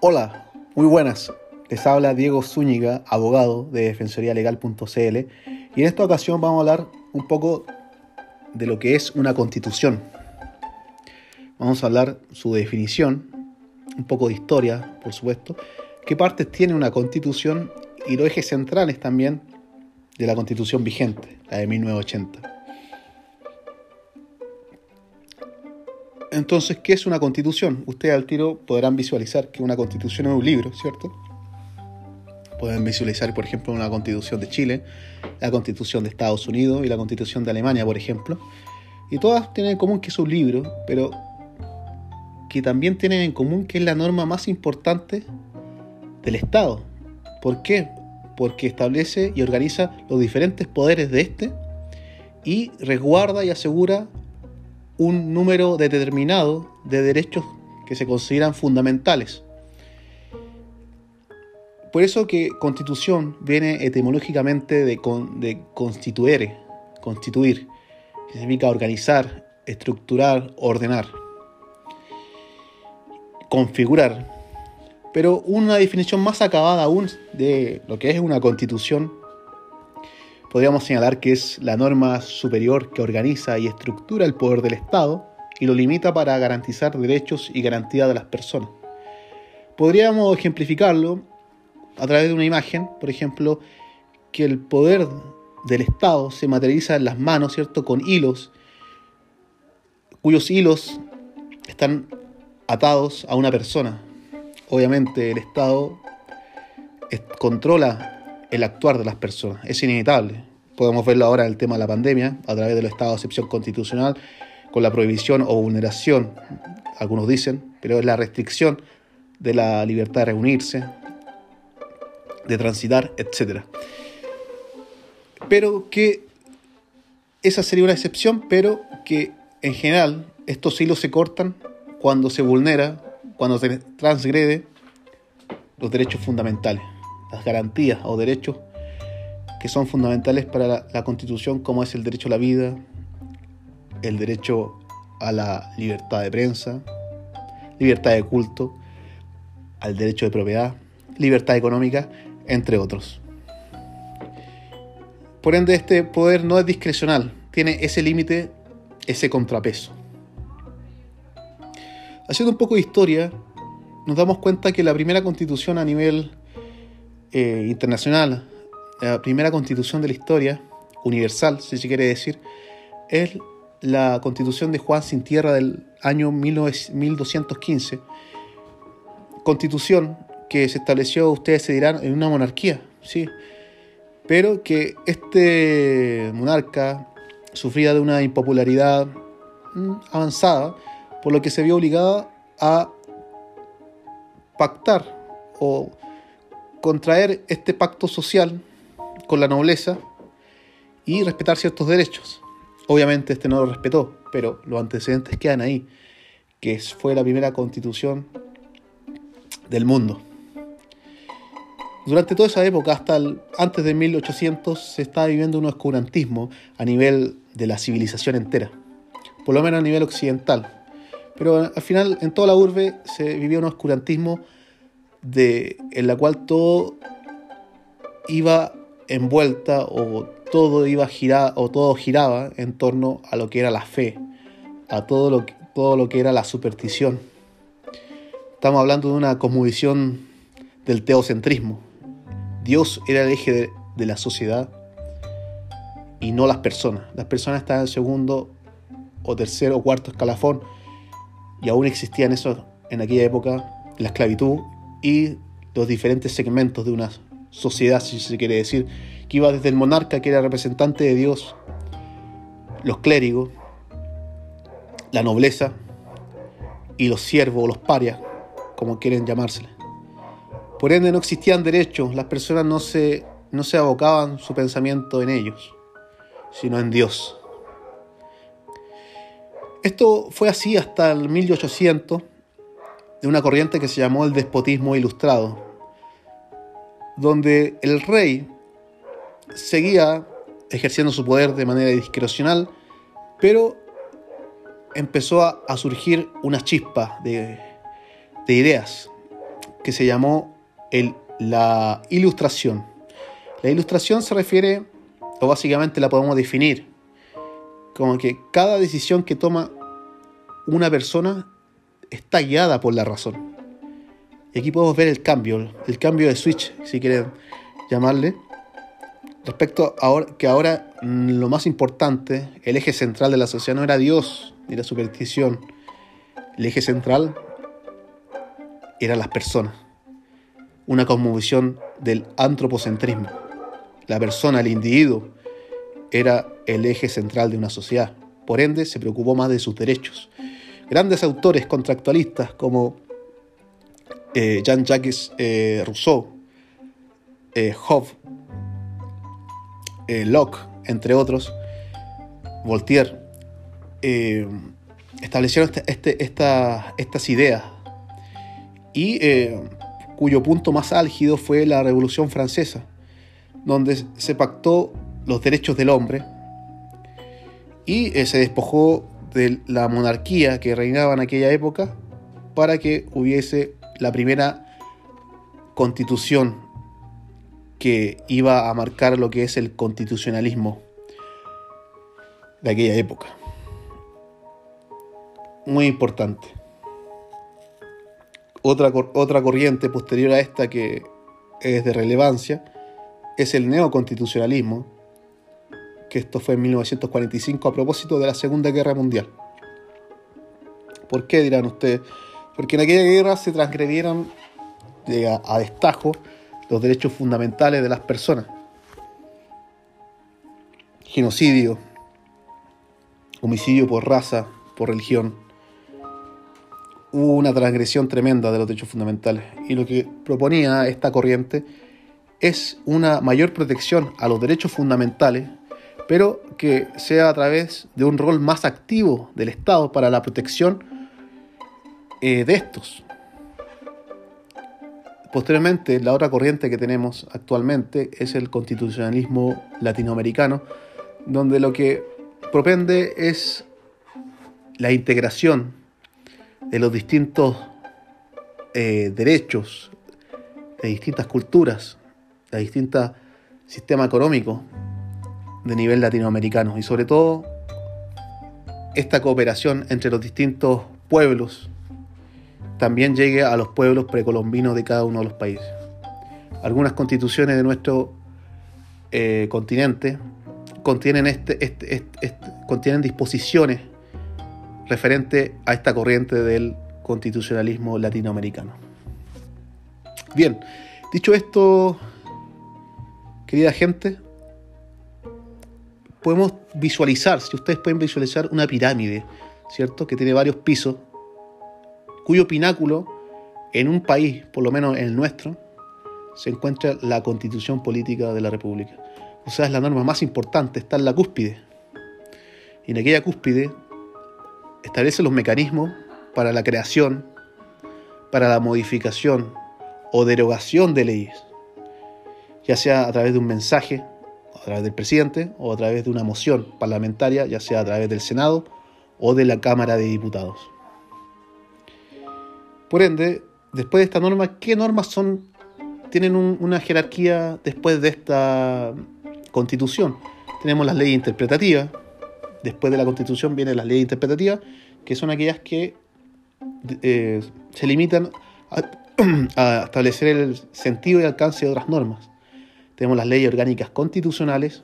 Hola, muy buenas. Les habla Diego Zúñiga, abogado de defensorialegal.cl y en esta ocasión vamos a hablar un poco de lo que es una constitución. Vamos a hablar su definición, un poco de historia, por supuesto, qué partes tiene una constitución y los ejes centrales también de la constitución vigente, la de 1980. Entonces, ¿qué es una constitución? Ustedes al tiro podrán visualizar que una constitución es un libro, ¿cierto? Pueden visualizar, por ejemplo, una constitución de Chile, la constitución de Estados Unidos y la constitución de Alemania, por ejemplo. Y todas tienen en común que es un libro, pero que también tienen en común que es la norma más importante del Estado. ¿Por qué? Porque establece y organiza los diferentes poderes de este y resguarda y asegura un número determinado de derechos que se consideran fundamentales. Por eso que constitución viene etimológicamente de, constituere, constituir, que significa organizar, estructurar, ordenar, configurar. Pero una definición más acabada aún de lo que es una constitución podríamos señalar que es la norma superior que organiza y estructura el poder del Estado y lo limita para garantizar derechos y garantía de las personas. Podríamos ejemplificarlo a través de una imagen, por ejemplo, que el poder del Estado se materializa en las manos, ¿cierto?, con hilos, cuyos hilos están atados a una persona. Obviamente el Estado controla el actuar de las personas. Es inevitable. Podemos verlo ahora en el tema de la pandemia, a través del estado de excepción constitucional, con la prohibición o vulneración, algunos dicen, pero es la restricción de la libertad de reunirse, de transitar, etc. Pero que esa sería una excepción, pero que en general estos hilos se cortan cuando se vulnera, cuando se transgrede los derechos fundamentales las garantías o derechos que son fundamentales para la, Constitución, como es el derecho a la vida, el derecho a la libertad de prensa, libertad de culto, al derecho de propiedad, libertad económica, entre otros. Por ende, este poder no es discrecional, tiene ese límite, ese contrapeso. Haciendo un poco de historia, nos damos cuenta que la primera constitución a nivel eh, internacional, la primera constitución de la historia, universal, si se quiere decir, es la constitución de Juan Sin Tierra del año 1215. Constitución que se estableció, ustedes se dirán, en una monarquía, sí, pero que este monarca sufría de una impopularidad mm, avanzada, por lo que se vio obligado a pactar o contraer este pacto social con la nobleza y respetar ciertos derechos. Obviamente este no lo respetó, pero los antecedentes quedan ahí, que fue la primera constitución del mundo. Durante toda esa época, hasta antes de 1800, se estaba viviendo un oscurantismo a nivel de la civilización entera, por lo menos a nivel occidental. Pero al final, en toda la urbe se vivía un oscurantismo de, en la cual todo iba envuelta o todo iba a girar o todo giraba en torno a lo que era la fe, a todo lo todo lo que era la superstición. Estamos hablando de una cosmovisión del teocentrismo. Dios era el eje de, la sociedad y no las personas. Las personas estaban en segundo o tercero o cuarto escalafón y aún existían eso en aquella época, la esclavitud y los diferentes segmentos de una sociedad, si se quiere decir, que iba desde el monarca, que era representante de Dios, los clérigos, la nobleza y los siervos o los parias, como quieren llamársele. Por ende no existían derechos, las personas no se, no se abocaban su pensamiento en ellos, sino en Dios. Esto fue así hasta el 1800, de una corriente que se llamó el despotismo ilustrado, donde el rey seguía ejerciendo su poder de manera discrecional, pero empezó a, surgir una chispa de, ideas que se llamó la ilustración. La ilustración se refiere, o básicamente la podemos definir, como que cada decisión que toma una persona está guiada por la razón. Y aquí podemos ver el cambio, el cambio de switch, si quieren llamarle. Respecto a que ahora lo más importante, el eje central de la sociedad no era Dios ni la superstición. El eje central eran las personas. Una cosmovisión del antropocentrismo. La persona, el individuo, era el eje central de una sociedad. Por ende, se preocupó más de sus derechos. Grandes autores contractualistas como eh, Jean-Jacques eh, Rousseau, eh, Hobbes, Locke, entre otros, Voltaire, establecieron este, este, estas ideas. Y cuyo punto más álgido fue la Revolución Francesa, donde se pactó los derechos del hombre y se despojó de la monarquía que reinaba en aquella época para que hubiese la primera constitución que iba a marcar lo que es el constitucionalismo de aquella época. Muy importante. Otra, otra corriente posterior a esta que es de relevancia es el neoconstitucionalismo, que esto fue en 1945 a propósito de la Segunda Guerra Mundial. ¿Por qué dirán ustedes? Porque en aquella guerra se transgredieron a, destajo los derechos fundamentales de las personas. Genocidio, homicidio por raza, por religión. Hubo una transgresión tremenda de los derechos fundamentales. Y lo que proponía esta corriente es una mayor protección a los derechos fundamentales, pero que sea a través de un rol más activo del Estado para la protección eh, de estos. Posteriormente, la otra corriente que tenemos actualmente es el constitucionalismo latinoamericano, donde lo que propende es la integración de los distintos eh, derechos, de distintas culturas, de distintos sistemas económicos de nivel latinoamericano y sobre todo esta cooperación entre los distintos pueblos también llegue a los pueblos precolombinos de cada uno de los países. Algunas constituciones de nuestro eh, continente contienen, este, este, este, contienen disposiciones referentes a esta corriente del constitucionalismo latinoamericano. Bien, dicho esto, querida gente, podemos visualizar, si ustedes pueden visualizar una pirámide, ¿cierto? Que tiene varios pisos cuyo pináculo en un país, por lo menos en el nuestro, se encuentra la constitución política de la República. O sea, es la norma más importante, está en la cúspide. Y en aquella cúspide establece los mecanismos para la creación, para la modificación o derogación de leyes, ya sea a través de un mensaje, través del presidente, o a través de una moción parlamentaria, ya sea a través del Senado o de la Cámara de Diputados. Por ende, después de esta norma, ¿qué normas son, tienen una jerarquía después de esta constitución? Tenemos las leyes interpretativas, después de la constitución vienen las leyes interpretativas, que son aquellas que eh, se limitan a, establecer el sentido y alcance de otras normas. Tenemos las leyes orgánicas constitucionales,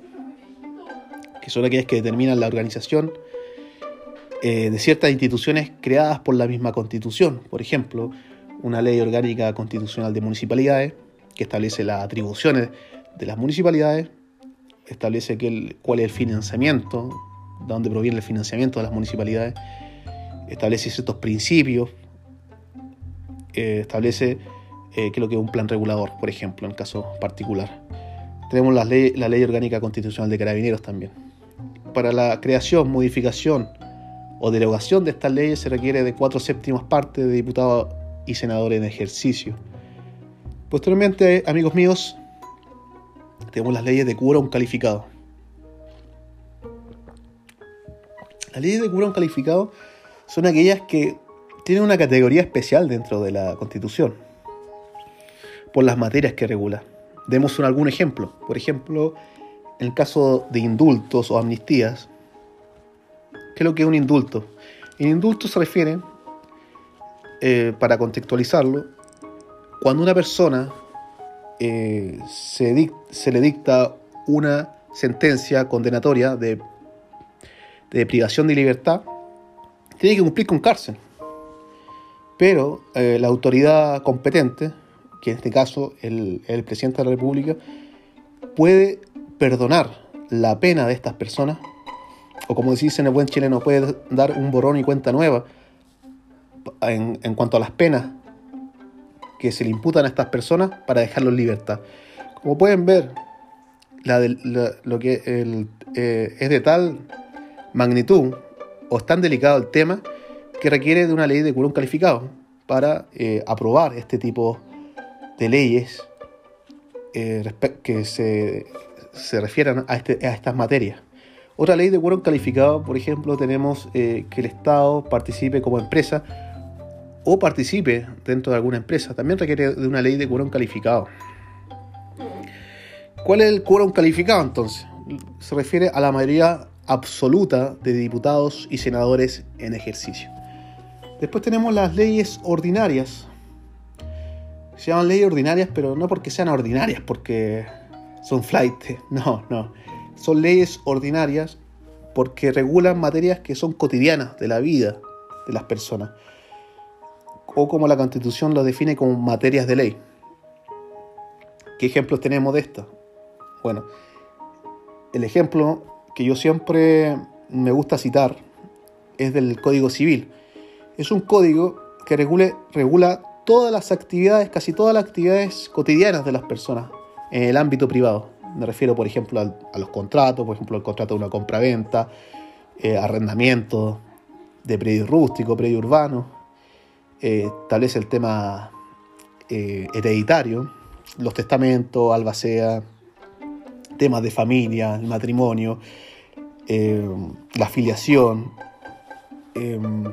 que son aquellas que determinan la organización eh, de ciertas instituciones creadas por la misma constitución. Por ejemplo, una ley orgánica constitucional de municipalidades que establece las atribuciones de las municipalidades, establece cuál es el financiamiento, de dónde proviene el financiamiento de las municipalidades, establece ciertos principios, eh, establece eh, qué es lo que es un plan regulador, por ejemplo, en caso particular. Tenemos la ley, orgánica constitucional de carabineros también. Para la creación, modificación, o derogación de estas leyes se requiere de cuatro séptimas partes de diputados y senadores en ejercicio. Posteriormente, amigos míos, tenemos las leyes de quórum calificado. Las leyes de quórum calificado son aquellas que tienen una categoría especial dentro de la Constitución. por las materias que regula. Demos algún ejemplo. Por ejemplo, en el caso de indultos o amnistías, ¿qué es lo que es un indulto? El indulto se refiere, eh, para contextualizarlo, cuando una persona eh, se, se, le dicta una sentencia condenatoria de, de, privación de libertad, tiene que cumplir con cárcel. Pero eh, la autoridad competente, que en este caso el, presidente de la República, puede perdonar la pena de estas personas, o como decís en el buen chileno, puede dar un borrón y cuenta nueva en, cuanto a las penas que se le imputan a estas personas para dejarlos en libertad. Como pueden ver, lo que eh, es de tal magnitud o es tan delicado el tema que requiere de una ley de quórum calificado para eh, aprobar este tipo de leyes eh, que se, se refieran a, este, a, estas materias. Otra ley de quórum calificado, por ejemplo, tenemos que el Estado participe como empresa o participe dentro de alguna empresa. También requiere de una ley de quórum calificado. ¿Cuál es el quórum calificado entonces? Se refiere a la mayoría absoluta de diputados y senadores en ejercicio. Después tenemos las leyes ordinarias. Se llaman leyes ordinarias, pero no porque sean ordinarias, porque son flight. No, no. Son leyes ordinarias porque regulan materias que son cotidianas de la vida de las personas o como la Constitución lo define como materias de ley. ¿Qué ejemplos tenemos de esto? Bueno, el ejemplo que yo siempre me gusta citar es del Código Civil. Es un código que regule, regula todas las actividades, casi todas las actividades cotidianas de las personas en el ámbito privado. Me refiero, por ejemplo, a, los contratos, por ejemplo, el contrato de una compra-venta, eh, arrendamiento de predio rústico, predio urbano, eh, establece el tema eh, hereditario, los testamentos, albacea, temas de familia, el matrimonio, eh, la afiliación,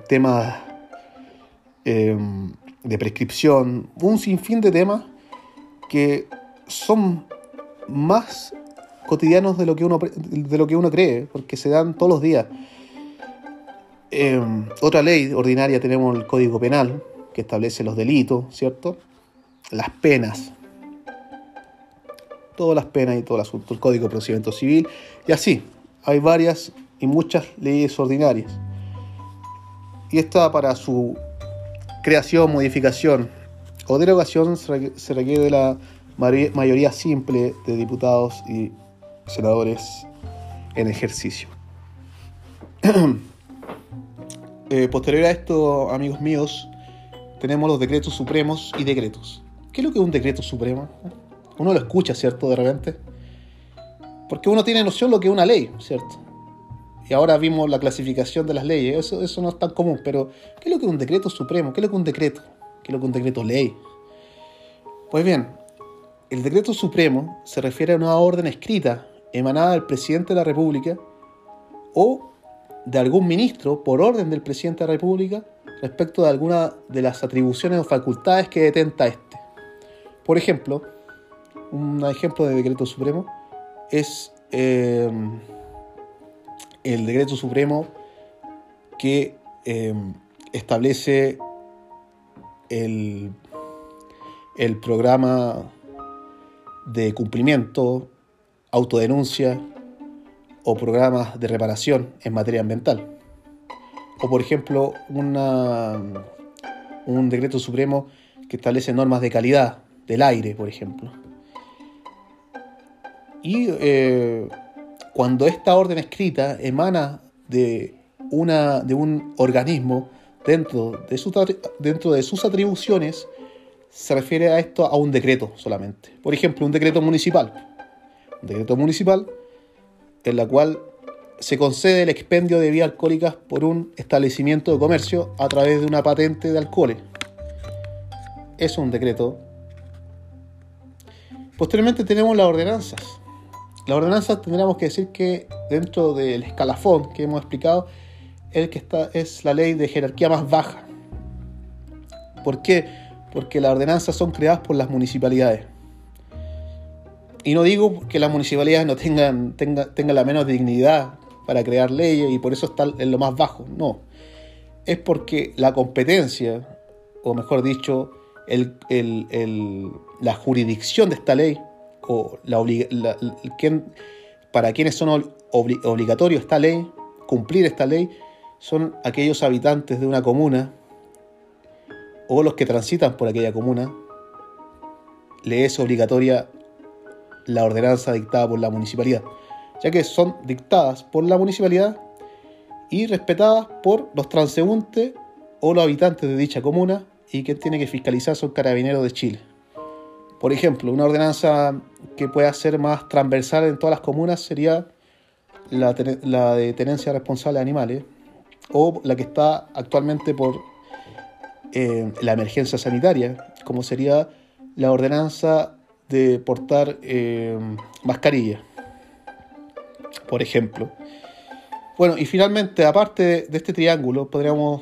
temas de prescripción, un sinfín de temas que son más cotidianos de lo que uno, de lo que uno cree, porque se dan todos los días. Em, otra ley ordinaria tenemos el Código Penal, que establece los delitos, ¿cierto? Las penas. Todas las penas y todo el asunto, el Código de Procedimiento Civil. Y así, hay varias y muchas leyes ordinarias. Y esta para su creación, modificación o derogación se requiere de la mayoría simple de diputados y senadores en ejercicio. Eh, posterior a esto, amigos míos, tenemos los decretos supremos y decretos. ¿Qué es lo que es un decreto supremo? Uno lo escucha, ¿cierto? De repente. Porque uno tiene noción de lo que es una ley, ¿cierto? Y ahora vimos la clasificación de las leyes. Eso, eso no es tan común. Pero, ¿qué es lo que es un decreto supremo? ¿Qué es lo que es un decreto? ¿Qué es lo que es un decreto ley? Pues bien, el decreto supremo se refiere a una orden escrita emanada del presidente de la República o de algún ministro por orden del presidente de la República respecto de alguna de las atribuciones o facultades que detenta este. Por ejemplo, un ejemplo de decreto supremo es eh, el decreto supremo que eh, establece el, el programa de cumplimiento, autodenuncia o programas de reparación en materia ambiental. O por ejemplo, una, un decreto supremo que establece normas de calidad del aire, por ejemplo. Y eh, cuando esta orden escrita emana de, una, de un organismo dentro de, su, dentro de sus atribuciones, se refiere a esto a un decreto solamente. Por ejemplo, un decreto municipal. Un decreto municipal en la cual se concede el expendio de vías alcohólicas por un establecimiento de comercio a través de una patente de alcoholes. Es un decreto. Posteriormente tenemos las ordenanzas. Las ordenanzas tendríamos que decir que dentro del escalafón que hemos explicado, el que está es la ley de jerarquía más baja. ¿Por qué? porque las ordenanzas son creadas por las municipalidades. Y no digo que las municipalidades no tengan, tengan, la menos dignidad para crear leyes y por eso están en lo más bajo, no. Es porque la competencia, o mejor dicho, la jurisdicción de esta ley, o para quienes son obligatorios esta ley, cumplir esta ley, son aquellos habitantes de una comuna o los que transitan por aquella comuna, le es obligatoria la ordenanza dictada por la municipalidad, ya que son dictadas por la municipalidad y respetadas por los transeúntes o los habitantes de dicha comuna y quien tiene que fiscalizar son carabineros de Chile. Por ejemplo, una ordenanza que pueda ser más transversal en todas las comunas sería la, de tenencia responsable de animales o la que está actualmente por eh, la emergencia sanitaria, como sería la ordenanza de portar eh, mascarilla, por ejemplo. Bueno, y finalmente, aparte de este triángulo, podríamos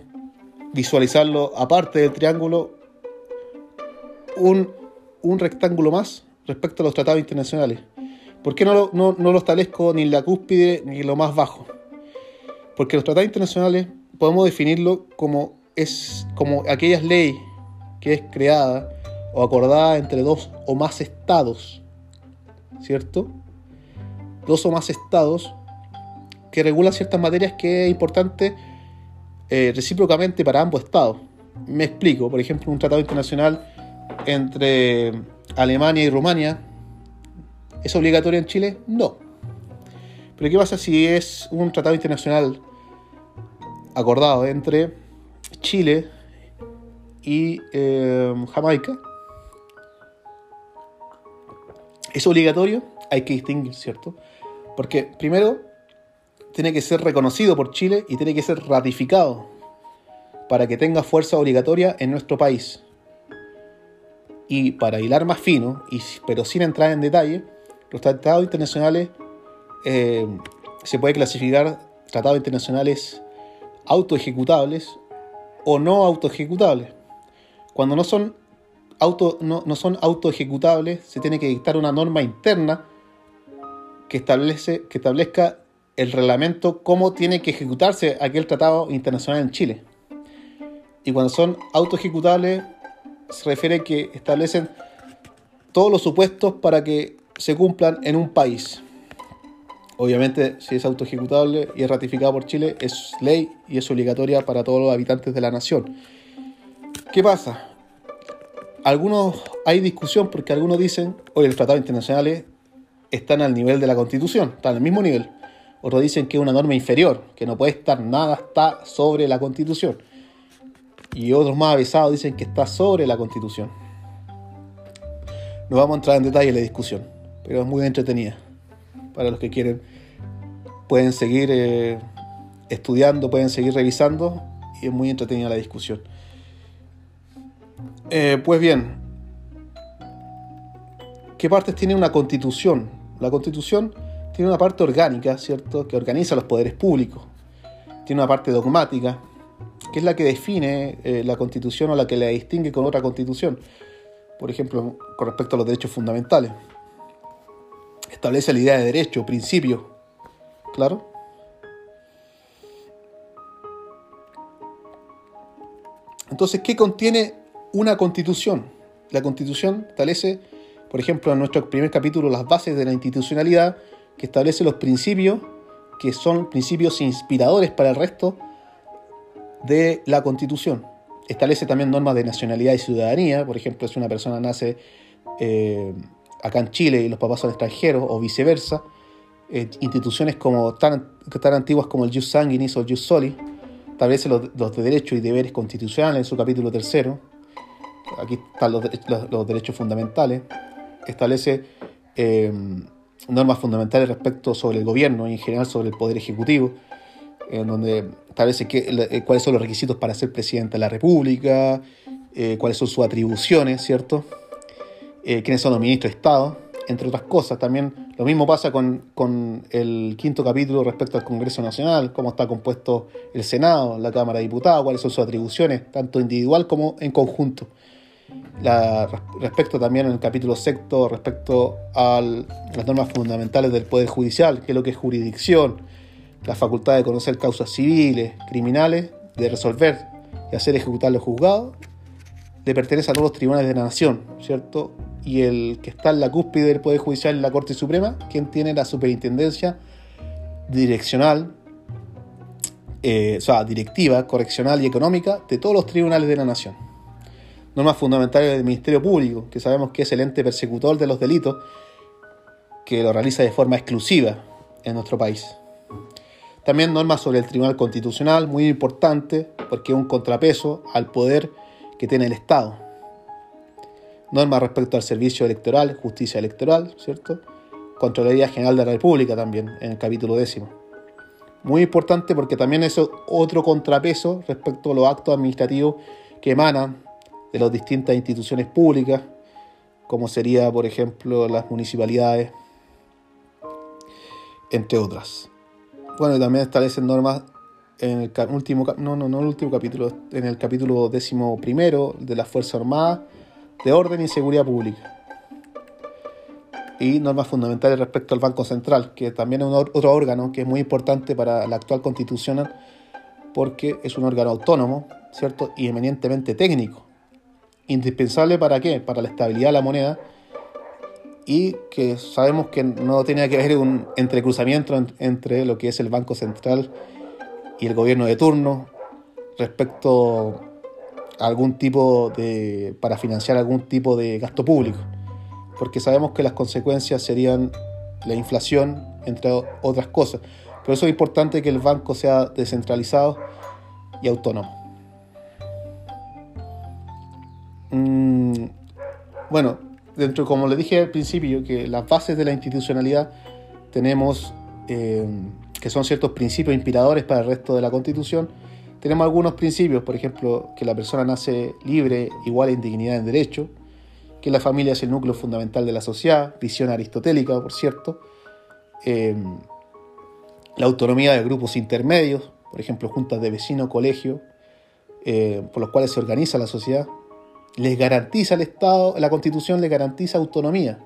visualizarlo, aparte del triángulo, un, rectángulo más respecto a los tratados internacionales. ¿Por qué no lo, no, no establezco ni en la cúspide ni en lo más bajo? Porque los tratados internacionales podemos definirlo como, es, como aquellas leyes que es creada o acordada entre dos o más estados, ¿cierto? Dos o más estados que regulan ciertas materias que es importante eh, recíprocamente para ambos estados. Me explico, por ejemplo, un tratado internacional entre Alemania y Rumania, ¿es obligatorio en Chile? No. Pero ¿qué pasa si es un tratado internacional acordado entre Chile y eh, Jamaica? ¿Es obligatorio? Hay que distinguir, ¿cierto? Porque primero tiene que ser reconocido por Chile y tiene que ser ratificado para que tenga fuerza obligatoria en nuestro país. Y para hilar más fino, pero sin entrar en detalle, los tratados internacionales eh, se puede clasificar tratados internacionales autoejecutables o no autoejecutables. Cuando no son auto, no, no son autoejecutables, se tiene que dictar una norma interna que, establece, que establezca el reglamento cómo tiene que ejecutarse aquel tratado internacional en Chile. Y cuando son autoejecutables, se refiere que establecen todos los supuestos para que se cumplan en un país. Obviamente, si es autoejecutable y es ratificado por Chile, es ley y es obligatoria para todos los habitantes de la nación. ¿Qué pasa? algunos hay discusión porque algunos dicen, hoy los tratados internacionales están al nivel de la Constitución, están al mismo nivel. Otros dicen que es una norma inferior, que no puede estar nada está sobre la Constitución. Y otros más avisados dicen que está sobre la Constitución. No vamos a entrar en detalle en la discusión, pero es muy entretenida. Para los que quieren, pueden seguir eh, estudiando, pueden seguir revisando y es muy entretenida la discusión. Eh, pues bien, ¿qué partes tiene una constitución? La constitución tiene una parte orgánica, ¿cierto? Que organiza los poderes públicos. Tiene una parte dogmática, que es la que define eh, la constitución o la que la distingue con otra constitución. Por ejemplo, con respecto a los derechos fundamentales. Establece la idea de derecho, principio. ¿Claro? Entonces, ¿qué contiene una constitución. La constitución establece, por ejemplo, en nuestro primer capítulo, las bases de la institucionalidad, que establece los principios, que son principios inspiradores para el resto de la constitución. Establece también normas de nacionalidad y ciudadanía, por ejemplo, si una persona nace eh, acá en Chile y los papás son extranjeros, o viceversa. Eh, instituciones como tan, tan antiguas como el Jus Sanguinis o el Jus Soli, establece los, los derechos y deberes constitucionales en su capítulo tercero aquí están los, derechos fundamentales, establece eh, normas fundamentales respecto sobre el gobierno y en general sobre el poder ejecutivo, en donde establece eh, cuáles son los requisitos para ser presidente de la República, eh, cuáles son sus atribuciones, ¿cierto? quiénes son los ministros de Estado, entre otras cosas. También lo mismo pasa con, con, el quinto capítulo respecto al Congreso Nacional, cómo está compuesto el Senado, la Cámara de Diputados, cuáles son sus atribuciones, tanto individual como en conjunto. respecto también el capítulo sexto, respecto a las normas fundamentales del Poder Judicial, que es lo que es jurisdicción, la facultad de conocer causas civiles, criminales, de resolver y hacer ejecutar los juzgados, le pertenece a todos los tribunales de la nación, ¿cierto? Y el que está en la cúspide del Poder Judicial es la Corte Suprema, quien tiene la superintendencia direccional, eh, o sea, directiva, correccional y económica de todos los tribunales de la nación. Normas fundamentales del Ministerio Público, que sabemos que es el ente persecutor de los delitos, que lo realiza de forma exclusiva en nuestro país. También normas sobre el Tribunal Constitucional, muy importante, porque es un contrapeso al poder que tiene el Estado. Normas respecto al servicio electoral, justicia electoral, ¿cierto? Contraloría General de la República también, en el capítulo décimo. Muy importante porque también es otro contrapeso respecto a los actos administrativos que emanan de las distintas instituciones públicas, como sería, por ejemplo, las municipalidades, entre otras. Bueno, y también establecen normas en el último, no, no, no el último capítulo, en el capítulo décimo primero de las Fuerzas Armadas de Orden y Seguridad Pública y normas fundamentales respecto al Banco Central, que también es otro órgano que es muy importante para la actual constitución porque es un órgano autónomo, ¿cierto? Y eminentemente técnico. Indispensable para qué? Para la estabilidad de la moneda y que sabemos que no tenía que haber un entrecruzamiento entre lo que es el Banco Central y el gobierno de turno respecto a algún tipo de para financiar algún tipo de gasto público porque sabemos que las consecuencias serían la inflación, entre otras cosas. Por eso es importante que el banco sea descentralizado y autónomo. Mm, bueno, dentro, como le dije al principio, que las bases de la institucionalidad tenemos, eh, que son ciertos principios inspiradores para el resto de la Constitución, tenemos algunos principios, por ejemplo, que la persona nace libre, igual en dignidad en derecho, que la familia es el núcleo fundamental de la sociedad, visión aristotélica, por cierto, eh, la autonomía de grupos intermedios, por ejemplo, juntas de vecinos, colegio, eh, por los cuales se organiza la sociedad, les garantiza el Estado, la Constitución les garantiza autonomía.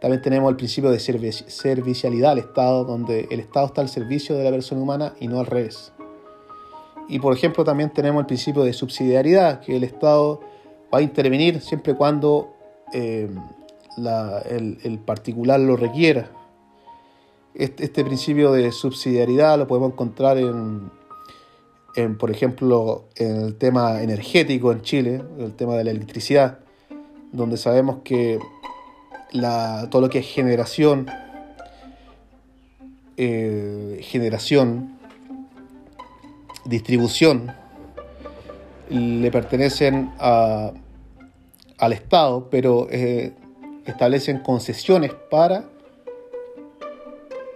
También tenemos el principio de servicialidad al Estado, donde el Estado está al servicio de la persona humana y no al revés. Y por ejemplo también tenemos el principio de subsidiariedad, que el Estado va a intervenir siempre cuando eh, el, particular lo requiera. Este, este, principio de subsidiariedad lo podemos encontrar en, por ejemplo, en el tema energético en Chile, el tema de la electricidad, donde sabemos que todo lo que es generación, eh, generación, distribución, le pertenecen al Estado, pero eh, establecen concesiones para,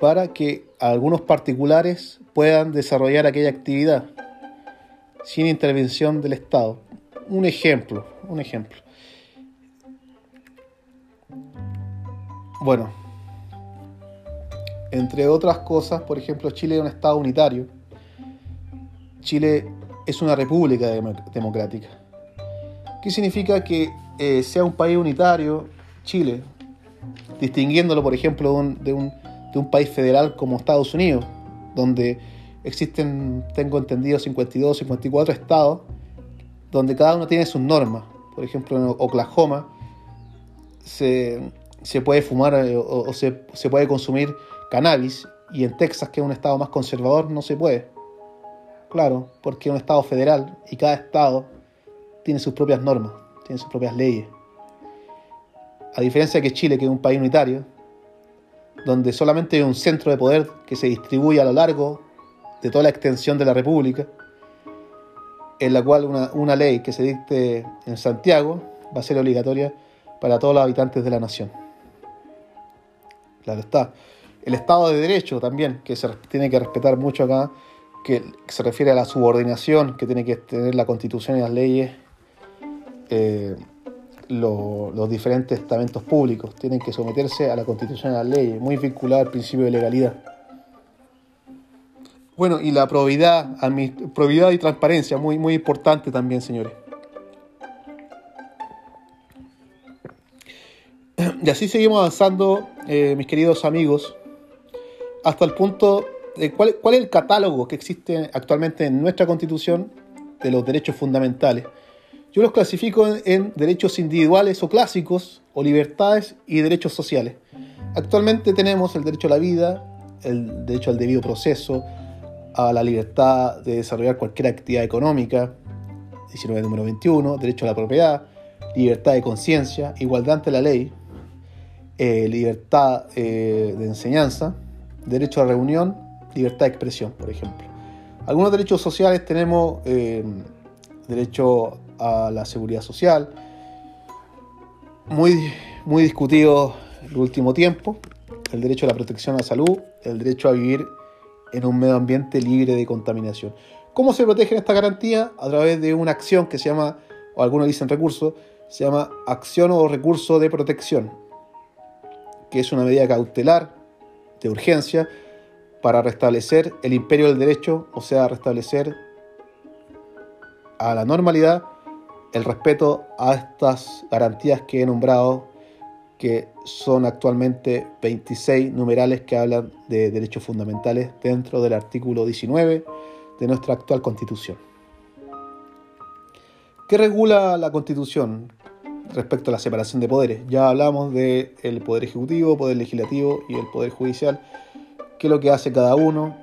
para que algunos particulares puedan desarrollar aquella actividad sin intervención del Estado. Un ejemplo, un ejemplo. Bueno, entre otras cosas, por ejemplo, Chile es un Estado unitario. Chile es una república democrática. ¿Qué significa que eh, sea un país unitario, Chile, distinguiéndolo, por ejemplo, de un, de un, país federal como Estados Unidos, donde existen, tengo entendido, 52, 54 estados, donde cada uno tiene sus normas. Por ejemplo, en Oklahoma se, puede fumar eh, o, se, se puede consumir cannabis, y en Texas, que es un estado más conservador, no se puede. Claro, porque es un Estado federal y cada Estado tiene sus propias normas, tiene sus propias leyes. A diferencia de que Chile, que es un país unitario, donde solamente hay un centro de poder que se distribuye a lo largo de toda la extensión de la República, en la cual una, una ley que se dicte en Santiago va a ser obligatoria para todos los habitantes de la nación. Claro está. El Estado de Derecho también, que se tiene que respetar mucho acá, que se refiere a la subordinación que tiene que tener la Constitución y las leyes, eh, los diferentes estamentos públicos tienen que someterse a la Constitución y las leyes, muy vinculada al principio de legalidad. Bueno, y la probidad, probidad y transparencia, muy, muy importante también, señores. Y así seguimos avanzando, eh, mis queridos amigos, hasta el punto de cuál, cuál es el catálogo que existe actualmente en nuestra constitución de los derechos fundamentales. Yo los clasifico en derechos individuales o clásicos, o libertades y derechos sociales. Actualmente tenemos el derecho a la vida, el derecho al debido proceso, a la libertad de desarrollar cualquier actividad económica, 19 número 21, derecho a la propiedad, libertad de conciencia, igualdad ante la ley, eh, libertad eh, de enseñanza, derecho a reunión, libertad de expresión, por ejemplo. Algunos derechos sociales tenemos eh, derecho a la seguridad social, muy, muy discutido el último tiempo, el derecho a la protección a la salud, el derecho a vivir en un medio ambiente libre de contaminación. ¿Cómo se protegen esta garantía? A través de una acción que se llama, o algunos dicen recurso, se llama acción o recurso de protección, que es una medida cautelar de urgencia para restablecer el imperio del derecho, o sea, restablecer a la normalidad el respeto a estas garantías que he nombrado, que son actualmente 26 numerales que hablan de derechos fundamentales dentro del artículo 19 de nuestra actual constitución. ¿Qué regula la constitución respecto a la separación de poderes? Ya hablamos del poder ejecutivo, poder legislativo y el poder judicial, qué es lo que hace cada uno,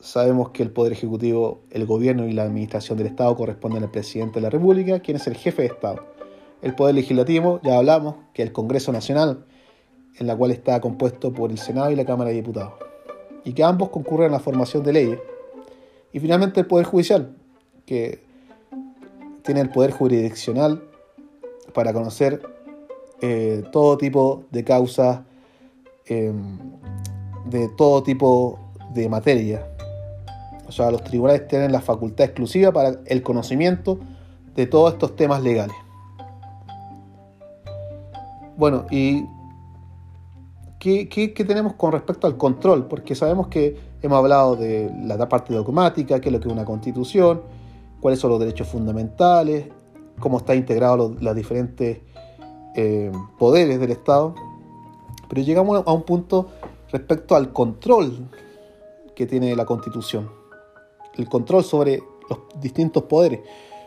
Sabemos que el Poder Ejecutivo, el Gobierno y la Administración del Estado corresponden al Presidente de la República, quien es el jefe de Estado. El Poder Legislativo, ya hablamos, que es el Congreso Nacional, en la cual está compuesto por el Senado y la Cámara de Diputados, y que ambos concurren a la formación de leyes. Y finalmente el Poder Judicial, que tiene el poder jurisdiccional para conocer eh, todo tipo de causas, em, de todo tipo de materia, o sea, los tribunales tienen la facultad exclusiva para el conocimiento de todos estos temas legales. Bueno, ¿y qué, tenemos con respecto al control? Porque sabemos que hemos hablado de la parte dogmática, qué es lo que es una constitución, cuáles son los derechos fundamentales, cómo están integrados los, diferentes eh, poderes del Estado. Pero llegamos a un punto respecto al control que tiene la constitución el control sobre los distintos poderes.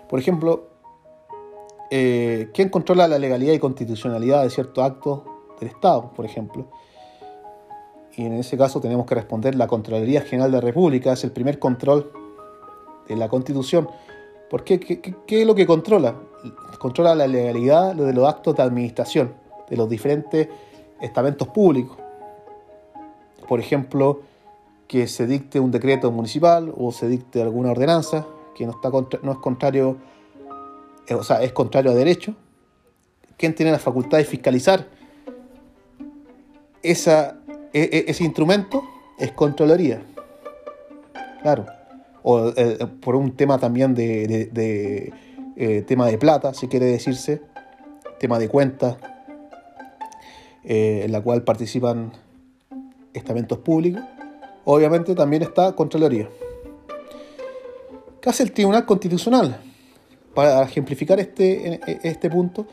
Por ejemplo, eh, ¿quién controla la legalidad y constitucionalidad de ciertos actos del Estado, por ejemplo? Y en ese caso tenemos que responder la Contraloría General de la República, es el primer control de la Constitución. ¿Por qué? ¿Qué, es lo que controla? Controla la legalidad de los actos de administración de los diferentes estamentos públicos. Por ejemplo, que se dicte un decreto municipal o se dicte alguna ordenanza que no, está no es contrario, eh, o sea, es contrario a derecho. ¿Quién tiene la facultad de fiscalizar esa, e, e, ese instrumento? Es Contraloría. Claro. O eh, por un tema también de, eh, tema de plata, si quiere decirse, tema de cuentas, en la cual participan estamentos públicos obviamente también está Contraloría. ¿Qué hace el Tribunal Constitucional? Para ejemplificar este, este punto,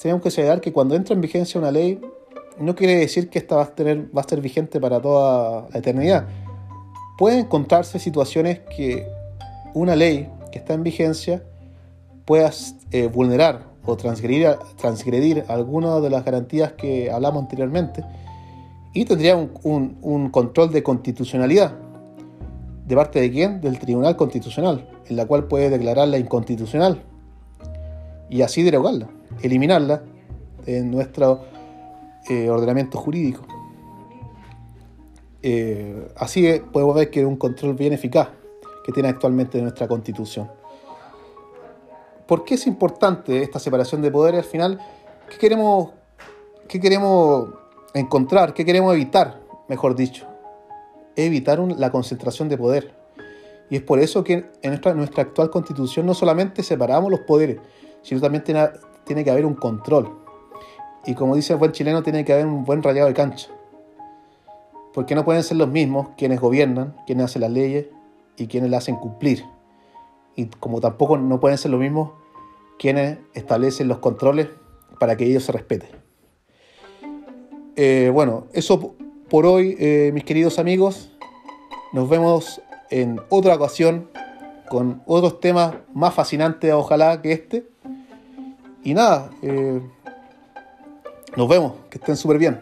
tenemos que considerar que cuando entra en vigencia una ley, no quiere decir que esta va a, tener, va a ser vigente para toda la eternidad. Pueden encontrarse situaciones que una ley que está en vigencia pueda eh, vulnerar o transgredir, transgredir algunas de las garantías que hablamos anteriormente y tendría un, control de constitucionalidad. ¿De parte de quién? Del Tribunal Constitucional, en la cual puede declararla inconstitucional y así derogarla, eliminarla de nuestro eh, ordenamiento jurídico. Eh, así podemos ver que es un control bien eficaz que tiene actualmente nuestra constitución. ¿Por qué es importante esta separación de poderes al final? ¿Qué queremos, qué queremos encontrar, qué queremos evitar, mejor dicho. Evitar la concentración de poder. Y es por eso que en nuestra, nuestra actual constitución no solamente separamos los poderes, sino también tiene, tiene que haber un control. Y como dice el buen chileno, tiene que haber un buen rayado de cancha. Porque no pueden ser los mismos quienes gobiernan, quienes hacen las leyes y quienes las hacen cumplir. Y como tampoco no pueden ser los mismos quienes establecen los controles para que ellos se respeten. Eh, bueno, eso por hoy, eh, mis queridos amigos. Nos vemos en otra ocasión con otros temas más fascinantes, ojalá, que este. Y nada, eh, nos vemos, que estén súper bien.